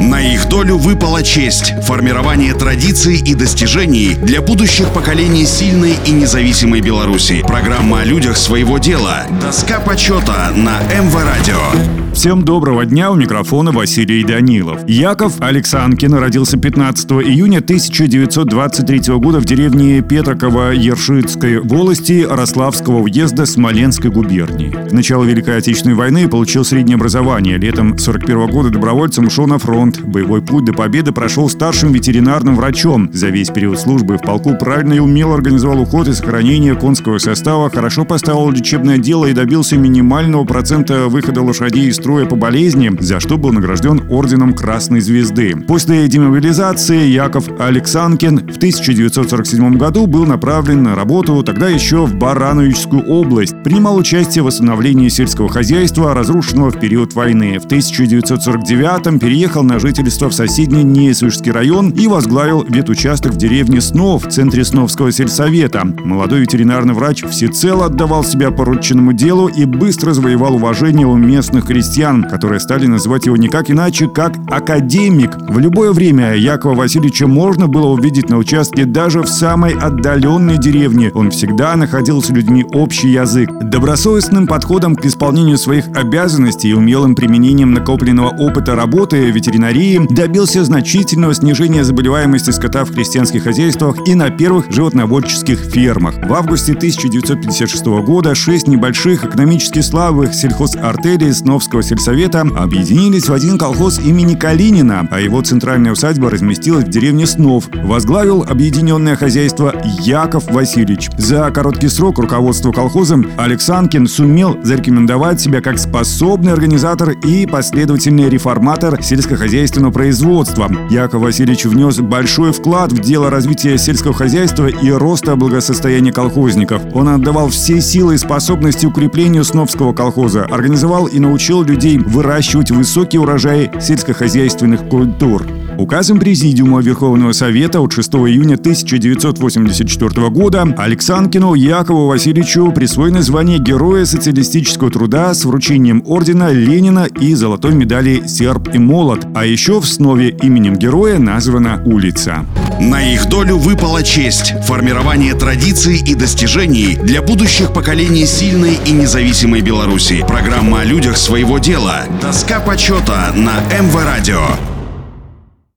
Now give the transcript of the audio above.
На их долю выпала честь – формирование традиций и достижений для будущих поколений сильной и независимой Беларуси. Программа о людях своего дела. Доска почета на МВ Радио. Всем доброго дня, у микрофона Василий Данилов. Яков Александрин родился 15 июня 1923 года в деревне Петроково Ершитской волости Рославского уезда Смоленской губернии. К началу Великой Отечественной войны получил среднее образование. Летом 41 года добровольцем ушел на фронт. Боевой путь до победы прошел старшим ветеринарным врачом. За весь период службы в полку правильно и умело организовал уход и сохранение конского состава, хорошо поставил лечебное дело и добился минимального процента выхода лошадей из строя по болезни, за что был награжден орденом Красной Звезды. После демобилизации Яков Александрин в 1947 году был направлен на работу тогда еще в Барановичскую область. Принимал участие в восстановлении сельского хозяйства, разрушенного в период войны. В 1949 переехал на жительство в соседний Несвежский район и возглавил ветучасток в деревне Снов, в центре Сновского сельсовета. Молодой ветеринарный врач всецело отдавал себя порученному делу и быстро завоевал уважение у местных крестьян которые стали называть его никак иначе, как академик. В любое время Якова Васильевича можно было увидеть на участке даже в самой отдаленной деревне. Он всегда находил с людьми общий язык. Добросовестным подходом к исполнению своих обязанностей и умелым применением накопленного опыта работы в ветеринарии добился значительного снижения заболеваемости скота в крестьянских хозяйствах и на первых животноводческих фермах. В августе 1956 года шесть небольших экономически слабых сельхозартелей Сновского сельсовета объединились в один колхоз имени Калинина, а его центральная усадьба разместилась в деревне Снов. Возглавил объединенное хозяйство Яков Васильевич. За короткий срок руководство колхозом Александрин сумел зарекомендовать себя как способный организатор и последовательный реформатор сельскохозяйственного производства. Яков Васильевич внес большой вклад в дело развития сельского хозяйства и роста благосостояния колхозников. Он отдавал все силы и способности укреплению Сновского колхоза, организовал и научил людей выращивать высокий урожай сельскохозяйственных культур. Указом Президиума Верховного Совета от 6 июня 1984 года Александрину Якову Васильевичу присвоено звание Героя социалистического труда с вручением ордена Ленина и золотой медали «Серб и молот». А еще в основе именем героя названа улица. На их долю выпала честь – формирование традиций и достижений для будущих поколений сильной и независимой Беларуси. Программа о людях своего дела. Доска почета на МВ Радио.